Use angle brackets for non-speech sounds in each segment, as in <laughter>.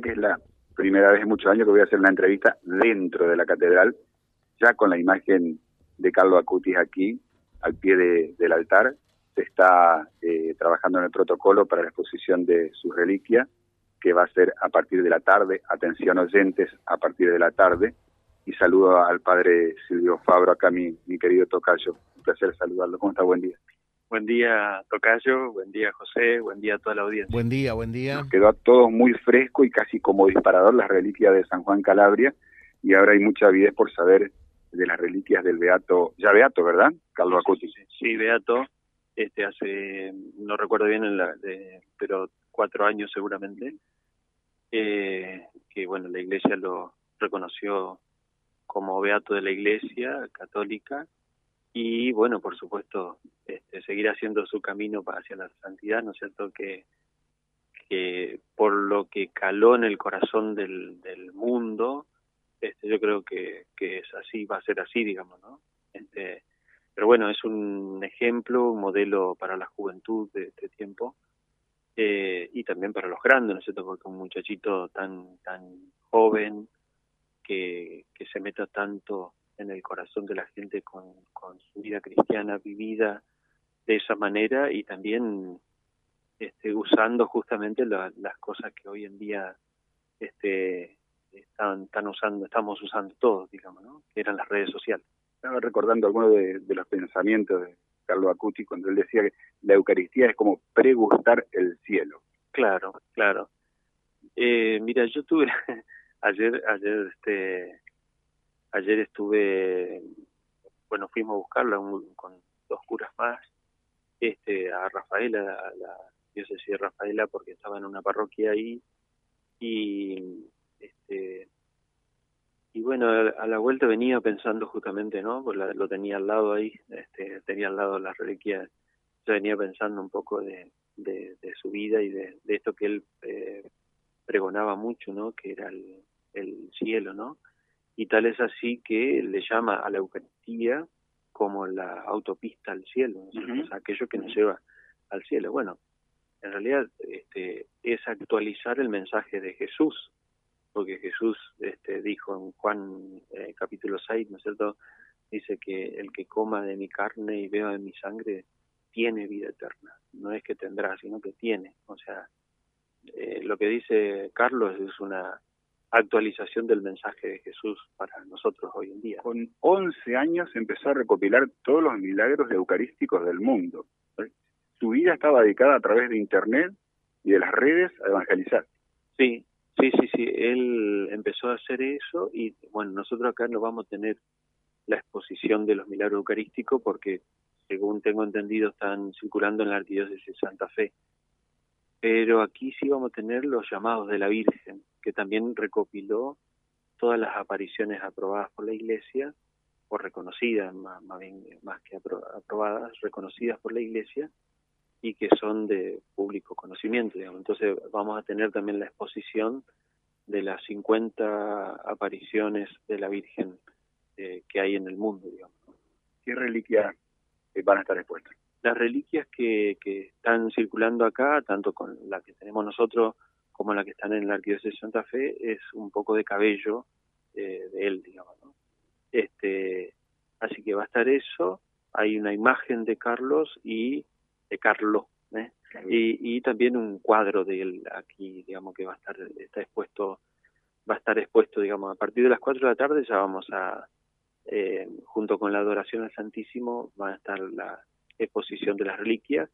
que es la primera vez en muchos años que voy a hacer una entrevista dentro de la catedral, ya con la imagen de Carlos Acutis aquí, al pie del altar. Se está eh, trabajando en el protocolo para la exposición de su reliquia, que va a ser a partir de la tarde. Atención oyentes, a partir de la tarde. Y saludo al padre Silvio Fabro, acá mi, mi querido Tocayo. Un placer saludarlo. ¿Cómo está? Buen día. Buen día, Tocayo. Buen día, José. Buen día a toda la audiencia. Buen día, buen día. Nos quedó a todos muy fresco y casi como disparador las reliquias de San Juan Calabria. Y ahora hay mucha avidez por saber de las reliquias del Beato, ya Beato, ¿verdad? Carlos Acuti. Sí, Beato, este hace, no recuerdo bien, en la, de, pero cuatro años seguramente, eh, que bueno, la iglesia lo reconoció como Beato de la iglesia católica y bueno, por supuesto, este, seguir haciendo su camino hacia la santidad, ¿no es cierto? Que, que por lo que caló en el corazón del, del mundo, este, yo creo que, que es así, va a ser así, digamos, ¿no? Este, pero bueno, es un ejemplo, un modelo para la juventud de este tiempo eh, y también para los grandes, ¿no es cierto? Porque un muchachito tan tan joven que, que se meta tanto en el corazón de la gente con, con su vida cristiana vivida de esa manera y también este, usando justamente las cosas que hoy en día este, están, están usando, estamos usando todos, digamos, ¿no? que eran las redes sociales. Estaba recordando algunos de, de los pensamientos de Carlos Acuti cuando él decía que la Eucaristía es como pregustar el cielo. Claro, claro. Eh, mira, yo tuve <laughs> ayer, ayer, este, ayer estuve, bueno, fuimos a buscarla con dos curas más, este, a Rafaela, a la diócesis de Rafaela, porque estaba en una parroquia ahí y este y bueno a la vuelta venía pensando justamente no pues lo tenía al lado ahí este tenía al lado las reliquias yo venía pensando un poco de, su vida y de, esto que él eh, pregonaba mucho no que era el cielo no y tal es así que le llama a la Eucaristía como la autopista al cielo o sea, aquello que nos lleva al cielo bueno en realidad este, es actualizar el mensaje de Jesús porque Jesús este, dijo en Juan eh, capítulo 6, ¿no es cierto? Dice que el que coma de mi carne y beba de mi sangre tiene vida eterna. No es que tendrá, sino que tiene. O sea, eh, lo que dice Carlos es una actualización del mensaje de Jesús para nosotros hoy en día. Con 11 años empezó a recopilar todos los milagros eucarísticos del mundo. Su vida estaba dedicada a través de Internet y de las redes a evangelizar. Sí, Sí, sí, sí, él empezó a hacer eso y bueno, nosotros acá no vamos a tener la exposición de los milagros eucarísticos porque según tengo entendido están circulando en la arquidiócesis de Santa Fe. Pero aquí sí vamos a tener los llamados de la Virgen, que también recopiló todas las apariciones aprobadas por la Iglesia, o reconocidas, más, bien más que aprobadas, reconocidas por la Iglesia, y que son de público conocimiento, digamos. Entonces vamos a tener también la exposición de las 50 apariciones de la Virgen eh, que hay en el mundo, digamos. ¿Qué reliquias eh, van a estar expuestas? Las reliquias que, que están circulando acá, tanto con la que tenemos nosotros como la que están en la Arquidiócesis de Santa Fe, es un poco de cabello eh, de él, digamos. ¿no? Este, así que va a estar eso, hay una imagen de Carlos y de Carlos, ¿eh? y, y también un cuadro de él aquí, digamos que va a estar está expuesto, va a estar expuesto, digamos, a partir de las 4 de la tarde ya vamos a, eh, junto con la adoración al Santísimo, va a estar la exposición de las reliquias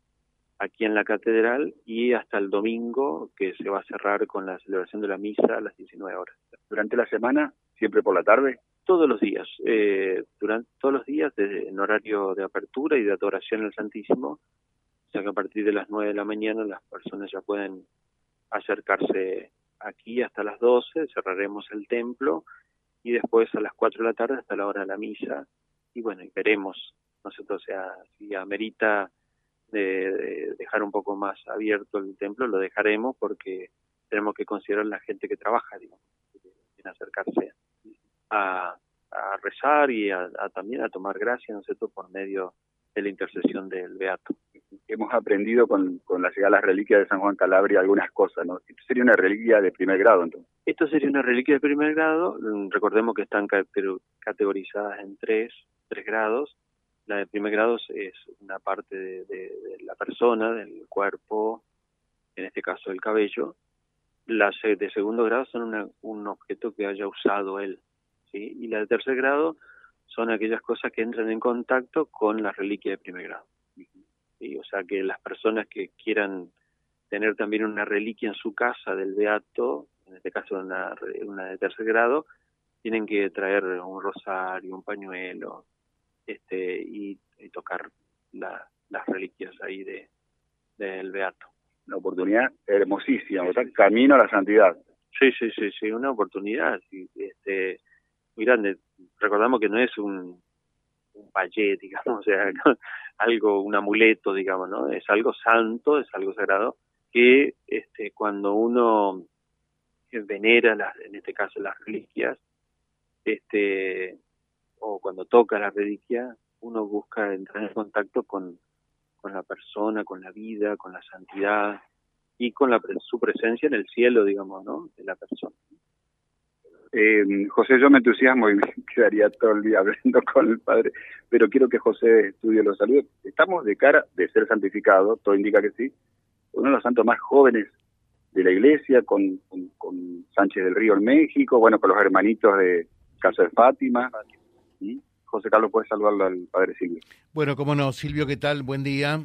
aquí en la catedral y hasta el domingo que se va a cerrar con la celebración de la misa a las 19 horas. Durante la semana, siempre por la tarde. Todos los días, eh, durante todos los días, desde, en horario de apertura y de adoración al Santísimo, sea que a partir de las 9 de la mañana las personas ya pueden acercarse aquí hasta las 12, cerraremos el templo y después a las 4 de la tarde hasta la hora de la misa y bueno, y veremos, nosotros o sea, si amerita de, dejar un poco más abierto el templo, lo dejaremos porque tenemos que considerar la gente que trabaja, digamos, en acercarse a, a rezar y a, también a tomar gracia, ¿no es cierto?, por medio de la intercesión del Beato. Hemos aprendido con, con la llegada de las reliquias de San Juan Calabria algunas cosas, ¿no? Esto sería una reliquia de primer grado, entonces. Esto sería una reliquia de primer grado, recordemos que están categorizadas en tres, tres grados. La de primer grado es una parte de, la persona, del cuerpo, en este caso el cabello. Las de segundo grado son un objeto que haya usado él. Y la de tercer grado son aquellas cosas que entran en contacto con la reliquia de primer grado. ¿sí? O sea que las personas que quieran tener también una reliquia en su casa del beato, en este caso una, una de tercer grado, tienen que traer un rosario, un pañuelo, este y, tocar las reliquias ahí de del beato. Una oportunidad hermosísima, o sea, camino a la santidad. Sí, sí, sí, sí, una oportunidad este muy grande recordamos que no es un, un <laughs> digamos, o sea, <laughs> algo, un amuleto, digamos, ¿no? Es algo santo, es algo sagrado, que este, cuando uno venera, las, en este caso, las reliquias, este, o cuando toca la reliquia, uno busca entrar en contacto con, con la persona, con la vida, con la santidad y con la, su presencia en el cielo, digamos, ¿no? De la persona. Eh, José, yo me entusiasmo y me <laughs> quedaría todo el día hablando <laughs> con el Padre, pero quiero que José estudie los saludos. Estamos de cara de ser santificado, todo indica que sí, uno de los santos más jóvenes de la iglesia, con, con, Sánchez del Río en México, bueno, con los hermanitos de Casa de Fátima. José Carlos, puede saludarlo al Padre Silvio. Bueno, cómo no, Silvio, ¿qué tal? Buen día.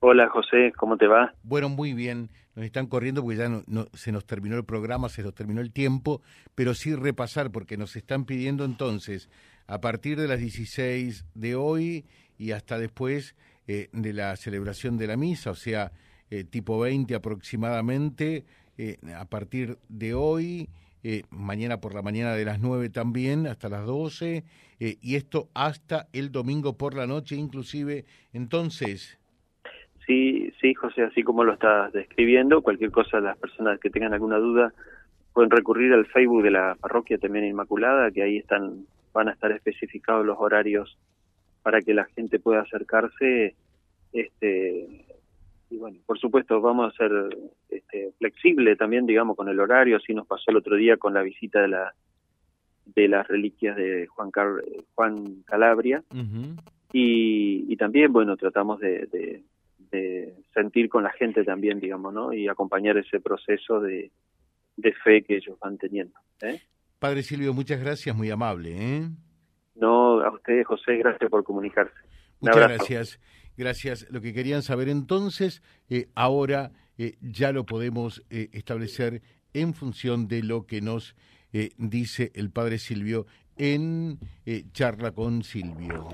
Hola José, ¿cómo te va? Bueno, muy bien. Nos están corriendo porque ya no, se nos terminó el programa, se nos terminó el tiempo, pero sí repasar porque nos están pidiendo entonces, a partir de las 16 de hoy y hasta después eh, de la celebración de la misa, o sea, eh, tipo 20 aproximadamente, eh, a partir de hoy, mañana por la mañana de las 9 también, hasta las 12, y esto hasta el domingo por la noche inclusive. Entonces, Sí, sí, José, así como lo estás describiendo, cualquier cosa, las personas que tengan alguna duda pueden recurrir al Facebook de la parroquia también Inmaculada, que ahí están, van a estar especificados los horarios para que la gente pueda acercarse. Este, y bueno, por supuesto, vamos a ser este, flexible también, digamos, con el horario, así nos pasó el otro día con la visita de la de las reliquias de Juan, Juan Calabria. y, y, también, bueno, tratamos de de sentir con la gente también, digamos, ¿no? Y acompañar ese proceso de, de fe que ellos van teniendo. ¿eh? Padre Silvio, muchas gracias, muy amable. ¿eh? No, a ustedes, José, gracias por comunicarse. Muchas gracias. Gracias. Lo que querían saber entonces, eh, ahora eh, ya lo podemos eh, establecer en función de lo que nos dice el Padre Silvio en Charla con Silvio.